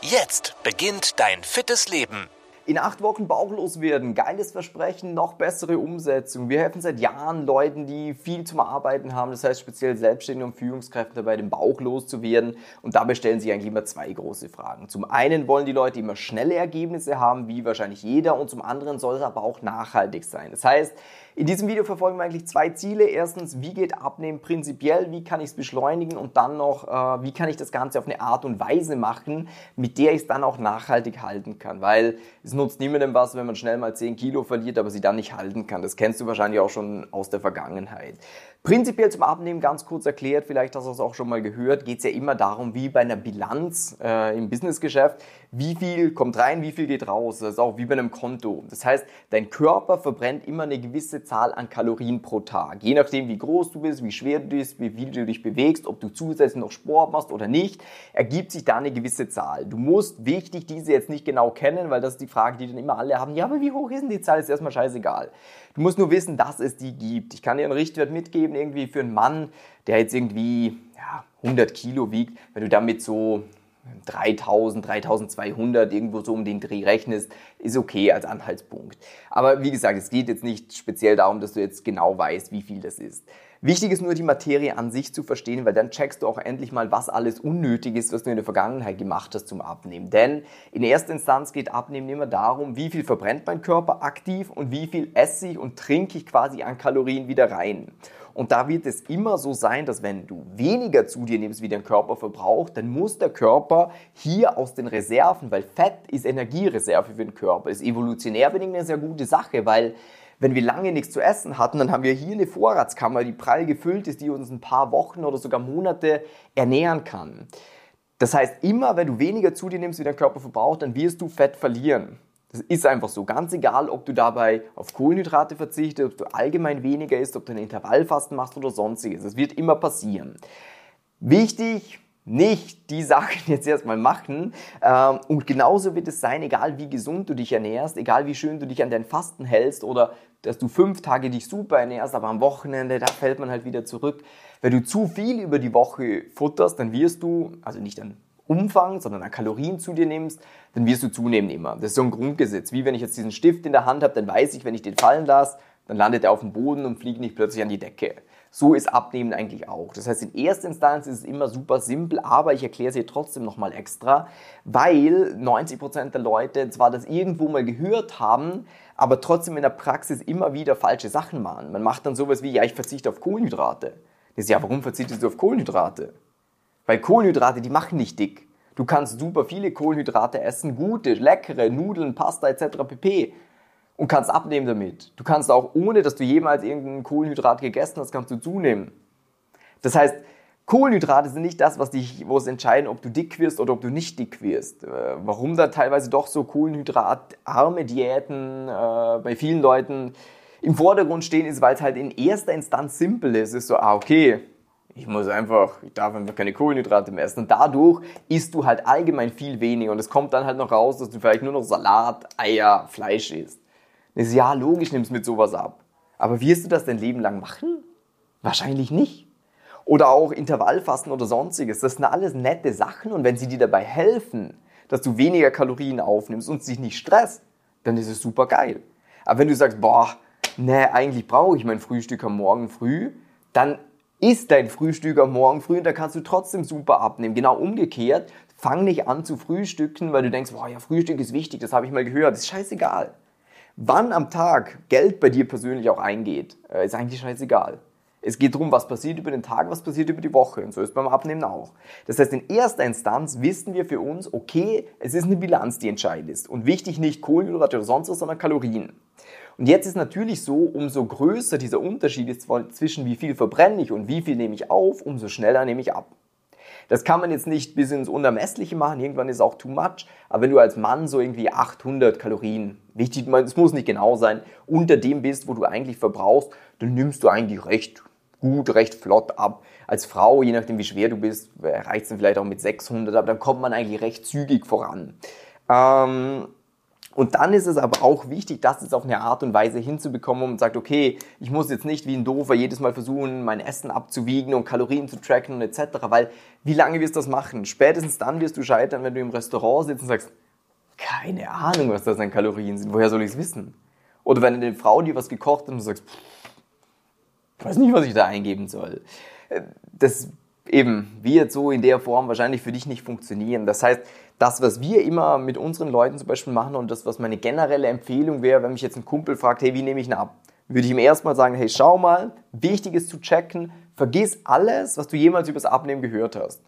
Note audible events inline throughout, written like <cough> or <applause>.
Jetzt beginnt dein fittes Leben. In acht Wochen bauchlos werden, geiles Versprechen, noch bessere Umsetzung. Wir helfen seit Jahren Leuten, die viel zum Arbeiten haben, das heißt speziell Selbstständige und Führungskräfte dabei, den Bauch loszuwerden. Und dabei stellen sich eigentlich immer zwei große Fragen. Zum einen wollen die Leute immer schnelle Ergebnisse haben, wie wahrscheinlich jeder, und zum anderen soll es aber auch nachhaltig sein. Das heißt, in diesem Video verfolgen wir eigentlich zwei Ziele. Erstens, wie geht Abnehmen prinzipiell, wie kann ich es beschleunigen und dann noch, äh, wie kann ich das Ganze auf eine Art und Weise machen, mit der ich es dann auch nachhaltig halten kann. Weil es nutzt niemandem was, wenn man schnell mal 10 Kilo verliert, aber sie dann nicht halten kann. Das kennst du wahrscheinlich auch schon aus der Vergangenheit. Prinzipiell zum Abnehmen ganz kurz erklärt, vielleicht hast du es auch schon mal gehört, geht es ja immer darum, wie bei einer Bilanz äh, im Businessgeschäft, wie viel kommt rein, wie viel geht raus. Das ist auch wie bei einem Konto. Das heißt, dein Körper verbrennt immer eine gewisse Zahl an Kalorien pro Tag. Je nachdem, wie groß du bist, wie schwer du bist, wie viel du dich bewegst, ob du zusätzlich noch Sport machst oder nicht, ergibt sich da eine gewisse Zahl. Du musst wichtig diese jetzt nicht genau kennen, weil das ist die Frage, die dann immer alle haben. Ja, aber wie hoch ist denn die Zahl? Ist erstmal scheißegal. Du musst nur wissen, dass es die gibt. Ich kann dir einen Richtwert mitgeben, irgendwie für einen Mann, der jetzt irgendwie ja, 100 Kilo wiegt, wenn du damit so 3000, 3200 irgendwo so um den Dreh rechnest, ist okay als Anhaltspunkt. Aber wie gesagt, es geht jetzt nicht speziell darum, dass du jetzt genau weißt, wie viel das ist. Wichtig ist nur die Materie an sich zu verstehen, weil dann checkst du auch endlich mal, was alles unnötig ist, was du in der Vergangenheit gemacht hast zum Abnehmen. Denn in erster Instanz geht Abnehmen immer darum, wie viel verbrennt mein Körper aktiv und wie viel esse ich und trinke ich quasi an Kalorien wieder rein. Und da wird es immer so sein, dass wenn du weniger zu dir nimmst, wie dein Körper verbraucht, dann muss der Körper hier aus den Reserven, weil Fett ist Energiereserve für den Körper, ist evolutionär bedingt eine sehr gute Sache, weil wenn wir lange nichts zu essen hatten, dann haben wir hier eine Vorratskammer, die prall gefüllt ist, die uns ein paar Wochen oder sogar Monate ernähren kann. Das heißt, immer wenn du weniger zu dir nimmst, wie dein Körper verbraucht, dann wirst du Fett verlieren. Das ist einfach so. Ganz egal, ob du dabei auf Kohlenhydrate verzichtest, ob du allgemein weniger isst, ob du ein Intervallfasten machst oder sonstiges. Das wird immer passieren. Wichtig, nicht die <laughs> Sachen jetzt erstmal machen. Ähm, und genauso wird es sein, egal wie gesund du dich ernährst, egal wie schön du dich an dein Fasten hältst oder dass du fünf Tage dich super ernährst, aber am Wochenende, da fällt man halt wieder zurück. Wenn du zu viel über die Woche futterst, dann wirst du, also nicht an Umfang, sondern an Kalorien zu dir nimmst, dann wirst du zunehmen immer. Das ist so ein Grundgesetz. Wie wenn ich jetzt diesen Stift in der Hand habe, dann weiß ich, wenn ich den fallen lasse, dann landet er auf dem Boden und fliegt nicht plötzlich an die Decke. So ist Abnehmen eigentlich auch. Das heißt, in erster Instanz ist es immer super simpel, aber ich erkläre es hier trotzdem nochmal extra, weil 90% der Leute zwar das irgendwo mal gehört haben, aber trotzdem in der Praxis immer wieder falsche Sachen machen. Man macht dann sowas wie, ja, ich verzichte auf Kohlenhydrate. Das ist ja, warum verzichtest du auf Kohlenhydrate? Weil Kohlenhydrate, die machen nicht dick. Du kannst super viele Kohlenhydrate essen, gute, leckere Nudeln, Pasta etc. pp und kannst abnehmen damit. Du kannst auch, ohne dass du jemals irgendein Kohlenhydrat gegessen hast, kannst du zunehmen. Das heißt, Kohlenhydrate sind nicht das, was dich, wo es entscheiden, ob du dick wirst oder ob du nicht dick wirst. Äh, warum da teilweise doch so kohlenhydratarme Diäten äh, bei vielen Leuten im Vordergrund stehen, ist, weil es halt in erster Instanz simpel ist. Es ist so, ah, okay, ich muss einfach, ich darf einfach keine Kohlenhydrate mehr essen. Und dadurch isst du halt allgemein viel weniger. Und es kommt dann halt noch raus, dass du vielleicht nur noch Salat, Eier, Fleisch isst. Das ist ja logisch, nimmst mit sowas ab. Aber wirst du das dein Leben lang machen? Wahrscheinlich nicht. Oder auch Intervallfasten oder sonstiges. Das sind alles nette Sachen und wenn sie dir dabei helfen, dass du weniger Kalorien aufnimmst und dich nicht stresst, dann ist es super geil. Aber wenn du sagst, boah, ne, eigentlich brauche ich mein Frühstück am Morgen früh, dann isst dein Frühstück am Morgen früh und da kannst du trotzdem super abnehmen. Genau umgekehrt, fang nicht an zu frühstücken, weil du denkst, boah, ja, Frühstück ist wichtig, das habe ich mal gehört. Das ist scheißegal. Wann am Tag Geld bei dir persönlich auch eingeht, äh, ist eigentlich scheißegal. Es geht darum, was passiert über den Tag, was passiert über die Woche. Und so ist beim Abnehmen auch. Das heißt, in erster Instanz wissen wir für uns, okay, es ist eine Bilanz, die entscheidend ist. Und wichtig nicht Kohlenhydrate oder sonst was, sondern Kalorien. Und jetzt ist natürlich so, umso größer dieser Unterschied ist zwischen wie viel verbrenne ich und wie viel nehme ich auf, umso schneller nehme ich ab. Das kann man jetzt nicht bis ins Unermessliche machen, irgendwann ist auch too much, aber wenn du als Mann so irgendwie 800 Kalorien, wichtig, es muss nicht genau sein, unter dem bist, wo du eigentlich verbrauchst, dann nimmst du eigentlich recht gut, recht flott ab. Als Frau, je nachdem wie schwer du bist, reicht es dann vielleicht auch mit 600, aber dann kommt man eigentlich recht zügig voran. Ähm, und dann ist es aber auch wichtig, das jetzt auf eine Art und Weise hinzubekommen, man sagt, okay, ich muss jetzt nicht wie ein Doofer jedes Mal versuchen, mein Essen abzuwiegen und Kalorien zu tracken und etc. Weil wie lange wirst du das machen? Spätestens dann wirst du scheitern, wenn du im Restaurant sitzt und sagst, keine Ahnung, was das an Kalorien sind. Woher soll ich es wissen? Oder wenn eine Frau dir was gekocht hat und du sagst, ich weiß nicht, was ich da eingeben soll. Äh, das eben wird so in der Form wahrscheinlich für dich nicht funktionieren. Das heißt, das, was wir immer mit unseren Leuten zum Beispiel machen und das, was meine generelle Empfehlung wäre, wenn mich jetzt ein Kumpel fragt, hey, wie nehme ich ihn ab? Würde ich ihm erstmal sagen, hey, schau mal, wichtig ist zu checken, vergiss alles, was du jemals übers Abnehmen gehört hast.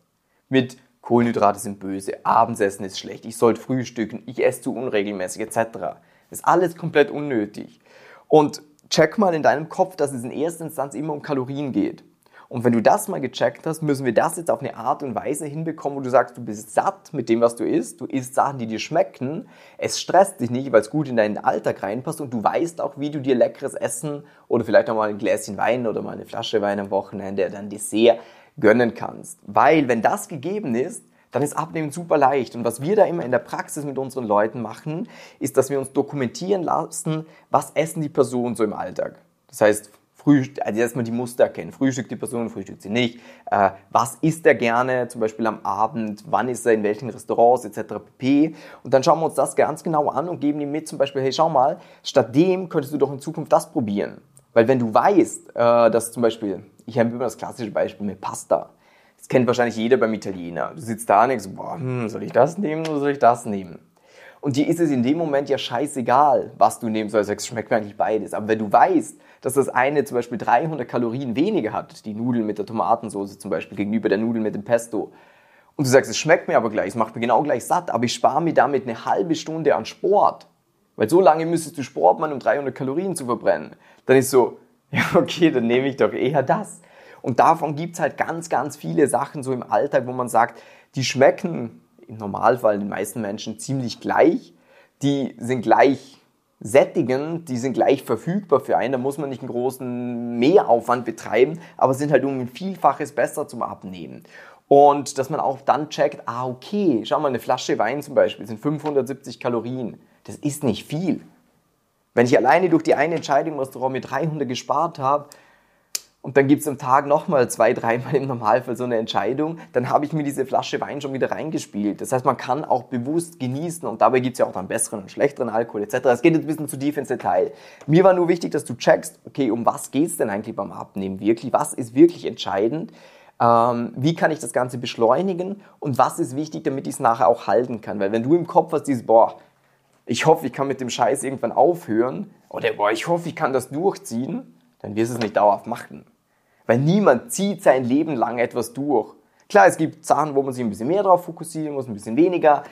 Mit Kohlenhydrate sind böse, Abendsessen ist schlecht, ich sollte frühstücken, ich esse zu unregelmäßig etc. Das ist alles komplett unnötig. Und check mal in deinem Kopf, dass es in erster Instanz immer um Kalorien geht. Und wenn du das mal gecheckt hast, müssen wir das jetzt auf eine Art und Weise hinbekommen, wo du sagst, du bist satt mit dem, was du isst, du isst Sachen, die dir schmecken, es stresst dich nicht, weil es gut in deinen Alltag reinpasst und du weißt auch, wie du dir leckeres Essen oder vielleicht auch mal ein Gläschen Wein oder mal eine Flasche Wein am Wochenende ein Dessert gönnen kannst. Weil wenn das gegeben ist, dann ist Abnehmen super leicht. Und was wir da immer in der Praxis mit unseren Leuten machen, ist, dass wir uns dokumentieren lassen, was essen die Personen so im Alltag. Das heißt, Frühstück, also erstmal die Muster erkennen. Frühstückt die Person, frühstückt sie nicht. Äh, was isst er gerne, zum Beispiel am Abend, wann ist er in welchen Restaurants etc. pp. Und dann schauen wir uns das ganz genau an und geben ihm mit zum Beispiel, hey schau mal, statt dem könntest du doch in Zukunft das probieren. Weil wenn du weißt, äh, dass zum Beispiel, ich habe immer das klassische Beispiel mit Pasta. Das kennt wahrscheinlich jeder beim Italiener. Du sitzt da und denkst, boah, hm, soll ich das nehmen oder soll ich das nehmen? Und dir ist es in dem Moment ja scheißegal, was du nehmen sollst. Es schmeckt mir eigentlich beides. Aber wenn du weißt, dass das eine zum Beispiel 300 Kalorien weniger hat, die Nudeln mit der Tomatensauce zum Beispiel gegenüber der Nudeln mit dem Pesto, und du sagst, es schmeckt mir aber gleich, es macht mir genau gleich satt, aber ich spare mir damit eine halbe Stunde an Sport, weil so lange müsstest du Sport machen, um 300 Kalorien zu verbrennen, dann ist so, <laughs> ja okay, dann nehme ich doch eher das. Und davon gibt es halt ganz, ganz viele Sachen so im Alltag, wo man sagt, die schmecken im Normalfall den meisten Menschen ziemlich gleich, die sind gleich sättigen, die sind gleich verfügbar für einen, da muss man nicht einen großen Mehraufwand betreiben, aber sind halt um ein Vielfaches besser zum Abnehmen. Und dass man auch dann checkt, ah okay, schau mal, eine Flasche Wein zum Beispiel sind 570 Kalorien. Das ist nicht viel. Wenn ich alleine durch die eine Entscheidung im Restaurant mit 300 gespart habe, und dann gibt es am Tag nochmal zwei, dreimal im Normalfall so eine Entscheidung, dann habe ich mir diese Flasche Wein schon wieder reingespielt. Das heißt, man kann auch bewusst genießen und dabei gibt es ja auch dann besseren und schlechteren Alkohol etc. Es geht jetzt ein bisschen zu tief ins Detail. Mir war nur wichtig, dass du checkst, okay, um was geht es denn eigentlich beim Abnehmen wirklich? Was ist wirklich entscheidend? Ähm, wie kann ich das Ganze beschleunigen? Und was ist wichtig, damit ich es nachher auch halten kann? Weil wenn du im Kopf hast, dieses, boah, ich hoffe, ich kann mit dem Scheiß irgendwann aufhören oder boah, ich hoffe, ich kann das durchziehen, dann wirst du es nicht dauerhaft machen. Weil niemand zieht sein Leben lang etwas durch. Klar, es gibt Sachen, wo man sich ein bisschen mehr darauf fokussieren muss, ein bisschen weniger.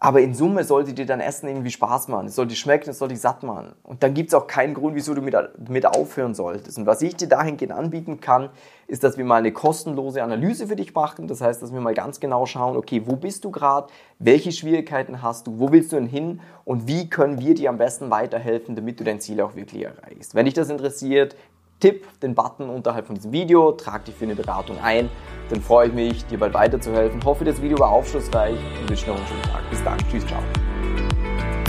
Aber in Summe sollte dir dein Essen irgendwie Spaß machen. Es sollte schmecken, es sollte dich satt machen. Und dann gibt es auch keinen Grund, wieso du mit, mit aufhören solltest. Und was ich dir dahingehend anbieten kann, ist, dass wir mal eine kostenlose Analyse für dich machen. Das heißt, dass wir mal ganz genau schauen, okay, wo bist du gerade? Welche Schwierigkeiten hast du? Wo willst du denn hin? Und wie können wir dir am besten weiterhelfen, damit du dein Ziel auch wirklich erreichst? Wenn dich das interessiert, tipp den Button unterhalb von diesem Video, trag dich für eine Beratung ein. Dann freue ich mich, dir bald weiterzuhelfen. Hoffe, das Video war aufschlussreich und wünsche noch einen schönen Tag. Bis dann. Tschüss, ciao.